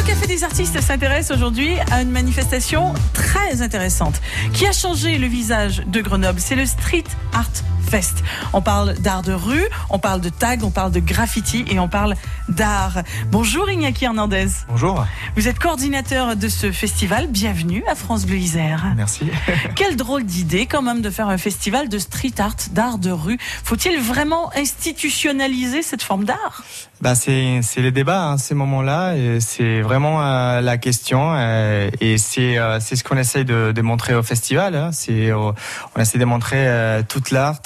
Le Café des artistes s'intéresse aujourd'hui à une manifestation très intéressante qui a changé le visage de Grenoble? C'est le Street Art Fest. On parle d'art de rue, on parle de tag, on parle de graffiti et on parle d'art. Bonjour Iñaki Hernandez. Bonjour. Vous êtes coordinateur de ce festival. Bienvenue à France Bleu Isère. Merci. Quelle drôle d'idée quand même de faire un festival de street art, d'art de rue. Faut-il vraiment institutionnaliser cette forme d'art? Bah c'est c'est le débat hein, ces moments-là c'est vraiment euh, la question euh, et c'est euh, c'est ce qu'on essaie de, de, montrer au festival hein. c'est on essaie de montrer toute l'art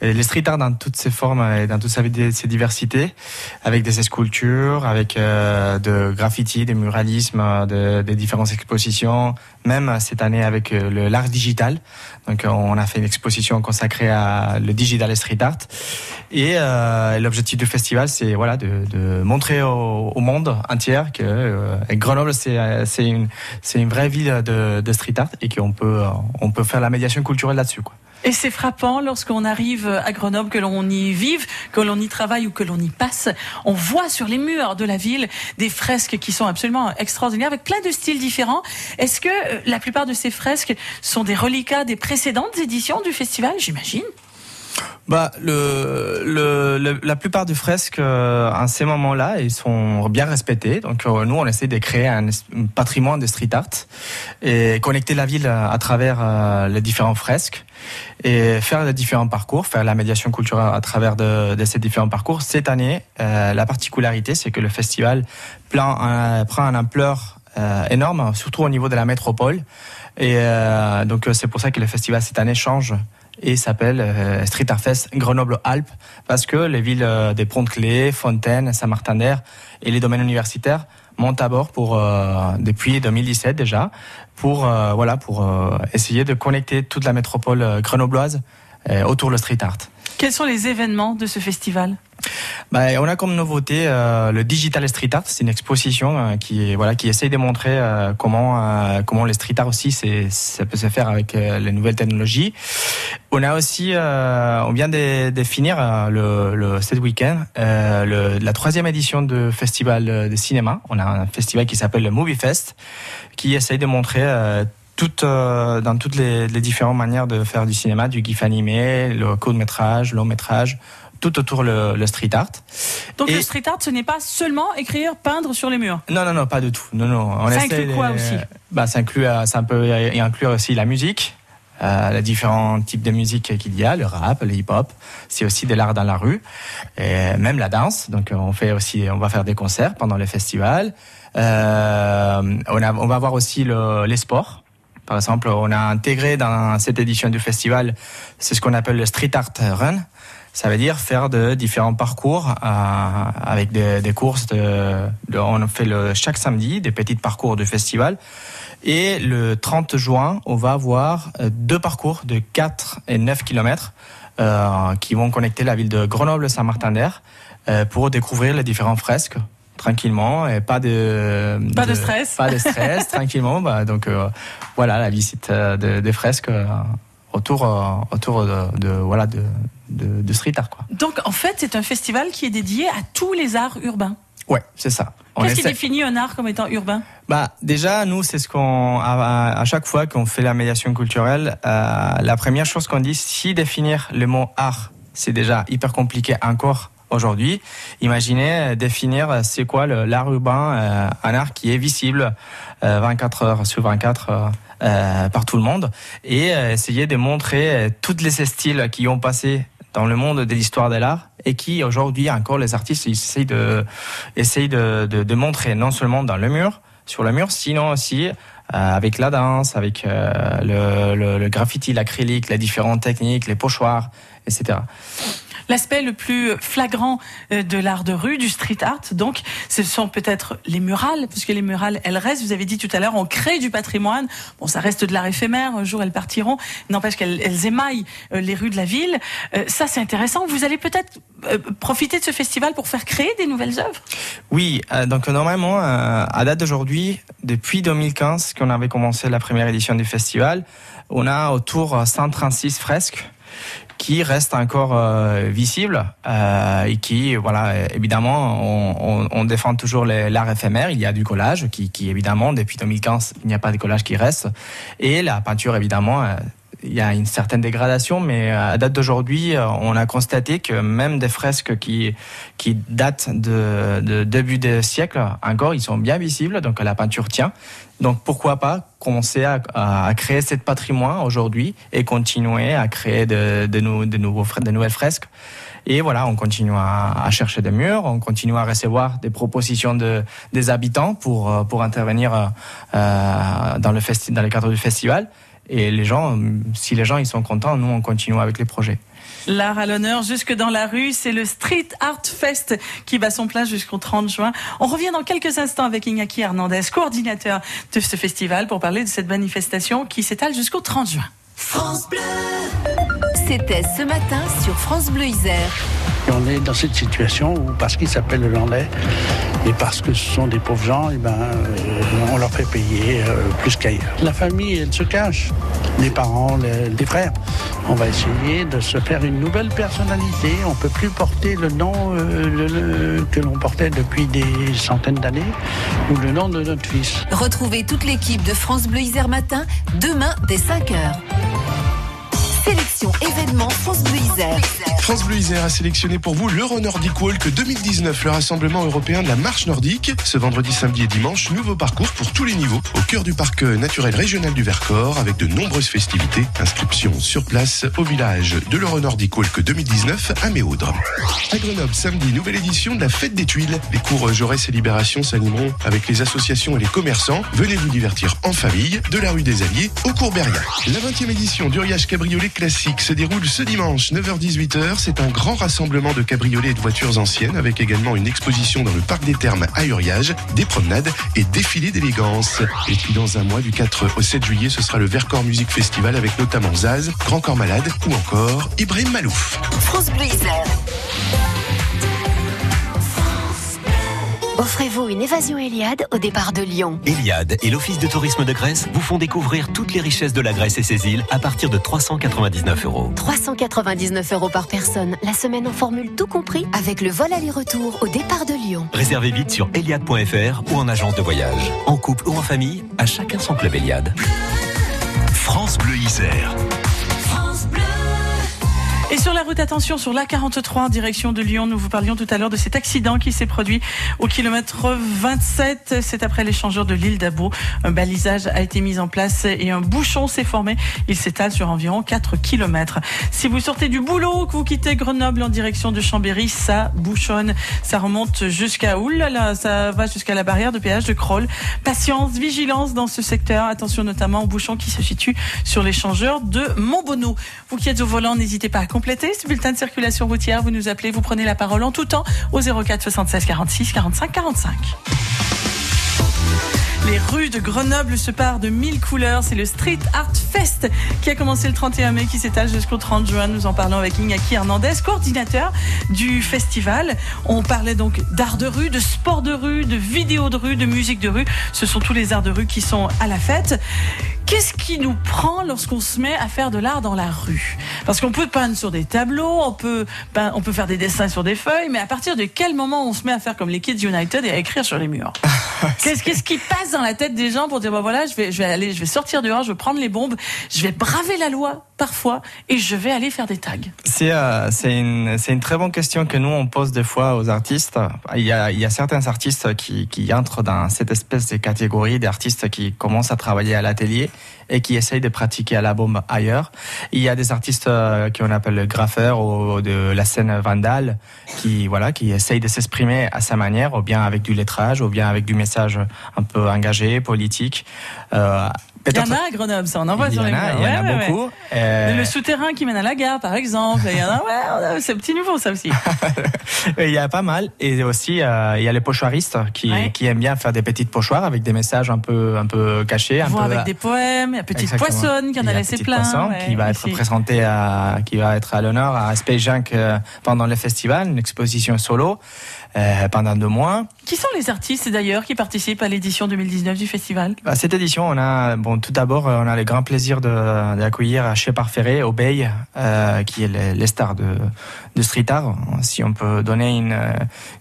les street art dans toutes ses formes et dans toutes ses diversités, avec des sculptures, avec euh, de graffiti, des muralismes, de, des différentes expositions, même cette année avec euh, l'art digital. Donc on a fait une exposition consacrée à le digital street art. Et euh, l'objectif du festival, c'est voilà de, montrer au, monde entier que euh, Grenoble c'est une vraie ville de, street art et qu'on peut faire la médiation culturelle là-dessus. Et c'est frappant lorsqu'on arrive à Grenoble, que l'on y vive, que l'on y travaille ou que l'on y passe. On voit sur les murs de la ville des fresques qui sont absolument extraordinaires, avec plein de styles différents. Est-ce que euh, la plupart de ces fresques sont des reliquats des précédentes éditions du festival, j'imagine bah, le, le, la plupart des fresques euh, à ces moments-là, ils sont bien respectés. Donc euh, nous, on essaie de créer un, patrimoine de street art et connecter la ville à, travers euh, les différents fresques et faire les différents parcours, faire la médiation culturelle à travers de, de ces différents parcours. Cette année, la particularité, c'est que le festival prend un ampleur énorme, surtout au niveau de la métropole. Et donc c'est pour ça que le festival cette année change et s'appelle euh, Street Art Fest Grenoble-Alpes parce que les villes euh, des Ponts-Clés, Fontaine, Saint-Martin-d'Air et les domaines universitaires montent à bord pour euh, depuis 2017 déjà pour voilà pour essayer de connecter toute la métropole grenobloise autour de street art. Quels sont les événements de ce festival? Bah, on a comme nouveauté euh, le Digital Street Art. C'est une exposition euh, qui, voilà, qui essaye de montrer euh, comment, comment le street art aussi, ça peut se faire avec les nouvelles technologies. On a aussi, on vient de, de finir le, le, cet week-end la troisième édition de festival de cinéma. On a un festival qui s'appelle le Movie Fest, qui essaye de montrer toutes, dans toutes les, les, différentes manières de faire du cinéma, du gif animé, le court métrage, long métrage, tout autour le, le street art. Donc le street art, ce n'est pas seulement écrire, peindre sur les murs? Non, non, non, pas du tout. Non, non. On ça inclut quoi aussi? Bah, ça inclut, euh, ça peut inclure aussi la musique. Euh, les différents types de musique qu'il y a, le rap, le hip-hop, c'est aussi de l'art dans la rue, et même la danse. Donc on fait aussi, on va faire des concerts pendant le festival. Euh, on, a, on va voir aussi le, les sports. Par exemple, on a intégré dans cette édition du festival, c'est ce qu'on appelle le street art run. Ça veut dire faire de différents parcours euh, avec des, courses. De, on fait le, chaque samedi des petits parcours du festival. Et le 30 juin, on va avoir euh, deux parcours de 4 et 9 km euh, qui vont connecter la ville de Grenoble-Saint-Martin-d'Air pour découvrir les différents fresques tranquillement et pas de pas de, stress pas de stress tranquillement bah, donc euh, voilà la visite euh, des fresques autour autour de, de voilà de, de, street art. Quoi. Donc en fait, c'est un festival qui est dédié à tous les arts urbains. Ouais, c'est ça. Qu'est-ce qui définit un art comme étant urbain? Bah déjà, nous, c'est ce qu'on à, à, chaque fois qu'on fait la médiation culturelle, euh, la première chose qu'on dit, si définir le mot art, c'est déjà hyper compliqué encore aujourd'hui. Imaginez euh, définir euh, c'est quoi l'art urbain, euh, un art qui est visible 24 heures sur 24 euh, par tout le monde et essayer de montrer tous les styles qui ont passé dans le monde de l'histoire de l'art et qui aujourd'hui encore les artistes essayent de, de, montrer non seulement dans le mur sur le mur sinon aussi avec la danse avec le, le, le graffiti l'acrylique les différentes techniques les pochoirs etc L'aspect le plus flagrant euh, de l'art de rue, du street art, donc, ce sont peut-être les murales, parce que les murales, elles restent. Vous avez dit tout à l'heure, on crée du patrimoine. Bon, ça reste de l'art éphémère. Un jour, elles partiront. N'empêche qu'elles émaillent euh, les rues de la ville. Euh, ça, c'est intéressant. Vous allez peut-être profiter de ce festival pour faire créer des nouvelles œuvres? Oui. donc, normalement, à date d'aujourd'hui, depuis 2015, qu'on avait commencé la première édition du festival, on a autour 136 fresques qui reste encore euh, visible euh, et qui, voilà, évidemment, on, défend toujours l'art éphémère. Il y a du collage qui, évidemment, depuis 2015, il n'y a pas de collage qui reste. Et la peinture, évidemment, il y a une certaine dégradation, mais à date d'aujourd'hui, on a constaté que même des fresques qui, qui datent de, début des siècle, encore, ils sont bien visibles, donc la peinture tient. Donc pourquoi pas commencer à, créer cette patrimoine aujourd'hui et continuer à créer de, nouveaux, de nouvelles fresques. Et voilà, on continue à, chercher des murs, on continue à recevoir des propositions de, des habitants pour, pour intervenir euh, le festi dans le cadre du festival. Et les gens, si les gens ils sont contents, nous on continue avec les projets. L'art à l'honneur jusque dans la rue, c'est le Street Art Fest qui bat son plein jusqu'au 30 juin. On revient dans quelques instants avec Iñaki Hernandez, coordinateur de ce festival, pour parler de cette manifestation qui s'étale jusqu'au 30 juin. France Bleu C'était ce matin sur France Bleu Isère. on est dans cette situation où, parce qu'il s'appelle le Landais, et parce que ce sont des pauvres gens, eh ben, euh, on leur fait payer euh, plus qu'ailleurs. La famille, elle se cache. Les parents, les, frères. On va essayer de se faire une nouvelle personnalité. On ne peut plus porter le nom euh, que l'on portait depuis des centaines d'années ou le nom de notre fils. Retrouvez toute l'équipe de France Bleu Isère Matin demain dès 5h. Sélection événement France Bleu Isère. France Bleu Isère a sélectionné pour vous l'Euro Nordic Walk 2019, le rassemblement européen de la marche nordique. Ce vendredi, samedi et dimanche, nouveau parcours pour tous les niveaux au cœur du parc naturel régional du Vercors avec de nombreuses festivités. Inscription sur place au village de l'Euro Nordic Walk 2019 à Méaudre. À Grenoble, samedi, nouvelle édition de la Fête des Tuiles. Les cours Jaurès et Libération s'animeront avec les associations et les commerçants. Venez vous divertir en famille de la rue des Alliés au cours. La 20e édition du Riage Cabriolet Classique se déroule ce dimanche 9h-18h c'est un grand rassemblement de cabriolets et de voitures anciennes avec également une exposition dans le parc des Thermes à Uriage, des promenades et défilés d'élégance. Et puis dans un mois, du 4 au 7 juillet, ce sera le Vercors Music Festival avec notamment Zaz, Grand Corps Malade ou encore Ibrahim Malouf. Offrez-vous une évasion Eliade au départ de Lyon. Eliade et l'Office de tourisme de Grèce vous font découvrir toutes les richesses de la Grèce et ses îles à partir de 399 euros. 399 euros par personne, la semaine en formule tout compris avec le vol aller-retour au départ de Lyon. Réservez vite sur eliade.fr ou en agence de voyage. En couple ou en famille, à chacun son club Eliade. France Bleu Isère. Et sur la route, attention, sur l'A43 en direction de Lyon, nous vous parlions tout à l'heure de cet accident qui s'est produit au kilomètre 27. C'est après l'échangeur de l'île d'Abo. Un balisage a été mis en place et un bouchon s'est formé. Il s'étale sur environ 4 kilomètres. Si vous sortez du boulot, que vous quittez Grenoble en direction de Chambéry, ça bouchonne. Ça remonte jusqu'à où là, ça va jusqu'à la barrière de péage de Kroll. Patience, vigilance dans ce secteur. Attention notamment au bouchon qui se situe sur l'échangeur de Montbonneau. Vous qui êtes au volant, n'hésitez pas à compléter ce bulletin de circulation routière, vous nous appelez, vous prenez la parole en tout temps au 04 76 46 45 45. Les rues de Grenoble se parent de mille couleurs. C'est le Street Art Fest qui a commencé le 31 mai, qui s'étale jusqu'au 30 juin. Nous en parlons avec Iñaki Hernandez, coordinateur du festival. On parlait donc d'art de rue, de sport de rue, de vidéo de rue, de musique de rue. Ce sont tous les arts de rue qui sont à la fête. Qu'est-ce qui nous prend lorsqu'on se met à faire de l'art dans la rue? Parce qu'on peut peindre sur des tableaux, on peut, on peut faire des dessins sur des feuilles, mais à partir de quel moment on se met à faire comme les Kids United et à écrire sur les murs? Qu'est-ce qu'est-ce qui passe dans la tête des gens pour dire bah voilà, je vais, je vais aller, je vais sortir dehors, je vais prendre les bombes, je vais braver la loi? Parfois et je vais aller faire des tags C'est euh, c'est une, très bonne question que nous on pose des fois aux artistes. Il y a, certains artistes qui, qui entrent dans cette espèce de catégorie d'artistes qui commencent à travailler à l'atelier et qui essayent de pratiquer à la bombe ailleurs. Il y a des artistes euh, qu'on appelle graffeurs ou de la scène vandale qui voilà qui essayent de s'exprimer à sa manière, ou bien avec du lettrage, ou bien avec du message un peu engagé, politique. Euh, il y en a à Grenoble, ça, on en voit sur les murs. Il y en a beaucoup. Euh... Le souterrain qui mène à la gare, par exemple. Il y en a, ouais, c'est petit nouveau, ça aussi. il y a pas mal. Et aussi, euh, il y a les pochoiristes qui, qui aiment bien faire des petites pochoirs avec des messages un peu, un peu cachés. Un peu, avec des poèmes, il y a Petite Poissonne qui en a, laissé plein. qui va être présenté à, qui va être à l'honneur à Space Junk euh, pendant le festival, une exposition solo. Pendant deux mois. Qui sont les artistes d'ailleurs qui participent à l'édition 2019 du festival? À cette édition, on a bon tout d'abord on a le grand plaisir d'accueillir Shepard Ferré au Bay, qui est les, stars de, de street art. Si on peut donner une,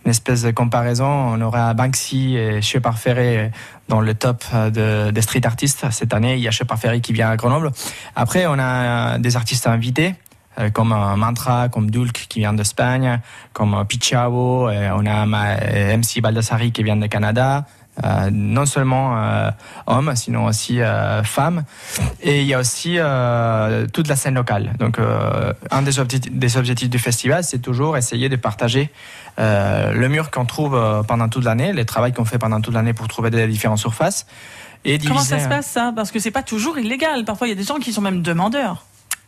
une espèce de comparaison, on aura Banksy et Shepard Ferré dans le top de, des street artistes cette année. Il y a Shepard Ferré qui vient à Grenoble. Après, on a des artistes invités euh, comme Mantra, comme Dulk qui vient d'Espagne, comme Pichao, on a MC Baldassari qui vient de Canada, euh, non seulement euh, hommes, sinon aussi euh, femmes. Et il y a aussi euh, toute la scène locale. Donc, un des objectifs, des objectifs du festival, c'est toujours essayer de partager le mur qu'on trouve pendant toute l'année, les travaux qu'on fait pendant toute l'année pour trouver des différentes surfaces. Et Comment ça se passe ça? Parce que c'est pas toujours illégal. Parfois, il y a des gens qui sont même demandeurs.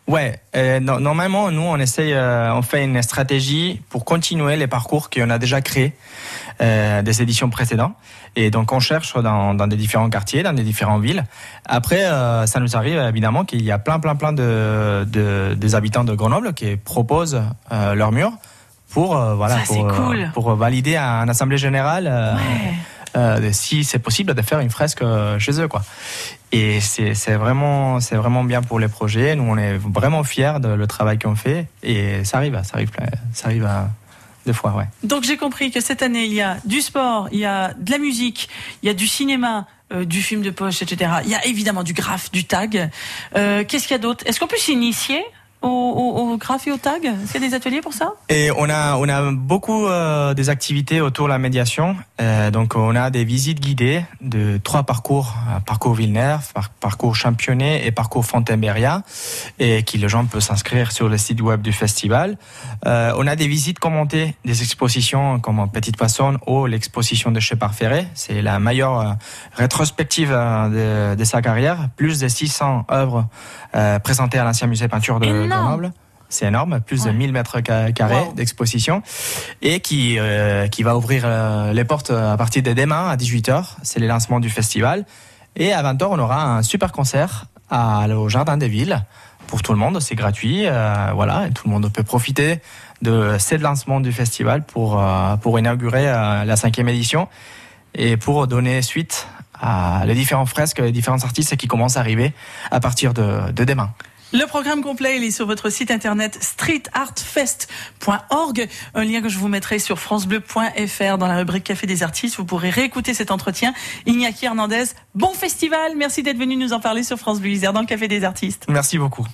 Ouais, euh, normalement, nous, on essaye, euh, on fait une stratégie pour continuer les parcours qu'on a déjà créés euh, des éditions précédentes. Et donc, on cherche dans, dans, des différents quartiers, dans des différentes villes. Après, euh, ça nous arrive évidemment qu'il y a plein, plein, plein de, de des habitants de Grenoble qui proposent euh, leur mur pour voilà pour, cool. pour valider un assemblée générale. Ouais. Euh, si c'est possible de faire une fresque euh, chez eux quoi. Et c'est vraiment c'est vraiment bien pour les projets. Nous on est vraiment fiers de le travail qu'on fait et ça arrive ça arrive ça arrive à deux fois ouais. Donc j'ai compris que cette année il y a du sport, il y a de la musique, il y a du cinéma. Euh, du film de poche, etc. Il y a évidemment du graphe, du tag. Qu'est-ce qu'il y a d'autre? Est-ce qu'on peut s'initier? Au, au, au graphe et au tag Est-ce qu'il y a des ateliers pour ça? Et on a on a beaucoup euh, des activités autour de la médiation. Euh, donc on a des visites guidées de trois parcours euh, parcours Villeneuve, parcours Championnet et parcours Fontainebleau et qui les gens peuvent s'inscrire sur le site web du festival. Euh, on a des visites commentées des expositions comme Petite Poisson ou l'exposition de Shepard Ferré. C'est la meilleure rétrospective de, de, sa carrière, plus de 600 œuvres présentées à l'ancien musée peinture de c'est énorme, plus de 1000 mètres carrés d'exposition et qui, euh, qui va ouvrir euh, les portes à partir de demain à 18h. C'est le lancement du festival. Et à 20h, on aura un super concert à, au Jardin des Villes pour tout le monde. C'est gratuit. Euh, voilà, et tout le monde peut profiter de ce lancement du festival pour, pour inaugurer la cinquième édition et pour donner suite à les différents fresques, les différents artistes qui commencent à arriver à partir de, de demain. Le programme complet, il est sur votre site internet streetartfest.org, un lien que je vous mettrai sur francebleu.fr dans la rubrique Café des artistes. Vous pourrez réécouter cet entretien. Iñaki Hernandez, bon festival. Merci d'être venu nous en parler sur France Bleu Isère dans le Café des artistes. Merci beaucoup.